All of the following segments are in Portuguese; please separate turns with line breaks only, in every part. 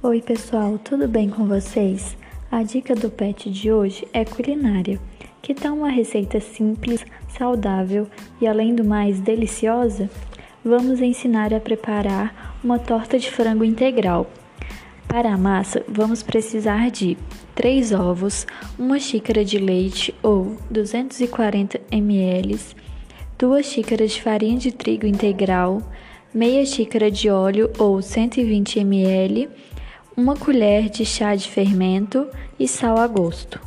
Oi, pessoal, tudo bem com vocês? A dica do pet de hoje é culinária. Que tal uma receita simples, saudável e, além do mais, deliciosa? Vamos ensinar a preparar uma torta de frango integral. Para a massa, vamos precisar de 3 ovos, uma xícara de leite ou 240 ml, 2 xícaras de farinha de trigo integral, meia xícara de óleo ou 120 ml, uma colher de chá de fermento e sal a gosto.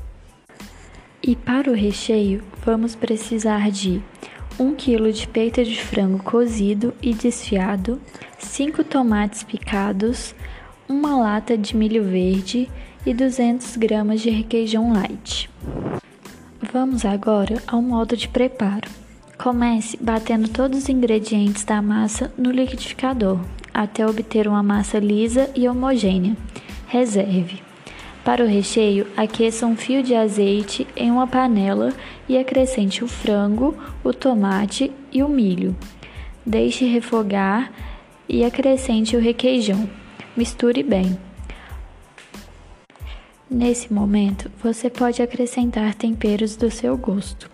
E para o recheio, vamos precisar de 1 kg de peito de frango cozido e desfiado, 5 tomates picados, uma lata de milho verde e 200 gramas de requeijão light. Vamos agora ao modo de preparo. Comece batendo todos os ingredientes da massa no liquidificador, até obter uma massa lisa e homogênea. Reserve. Para o recheio, aqueça um fio de azeite em uma panela e acrescente o frango, o tomate e o milho. Deixe refogar e acrescente o requeijão. Misture bem. Nesse momento, você pode acrescentar temperos do seu gosto.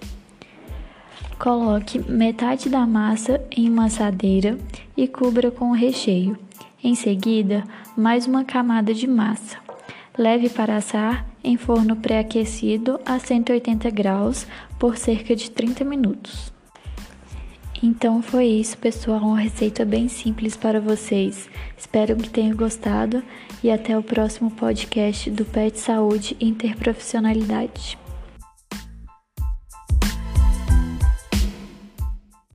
Coloque metade da massa em uma assadeira e cubra com o recheio. Em seguida, mais uma camada de massa. Leve para assar em forno pré-aquecido a 180 graus por cerca de 30 minutos. Então foi isso, pessoal, uma receita bem simples para vocês. Espero que tenham gostado e até o próximo podcast do Pet Saúde Interprofissionalidade.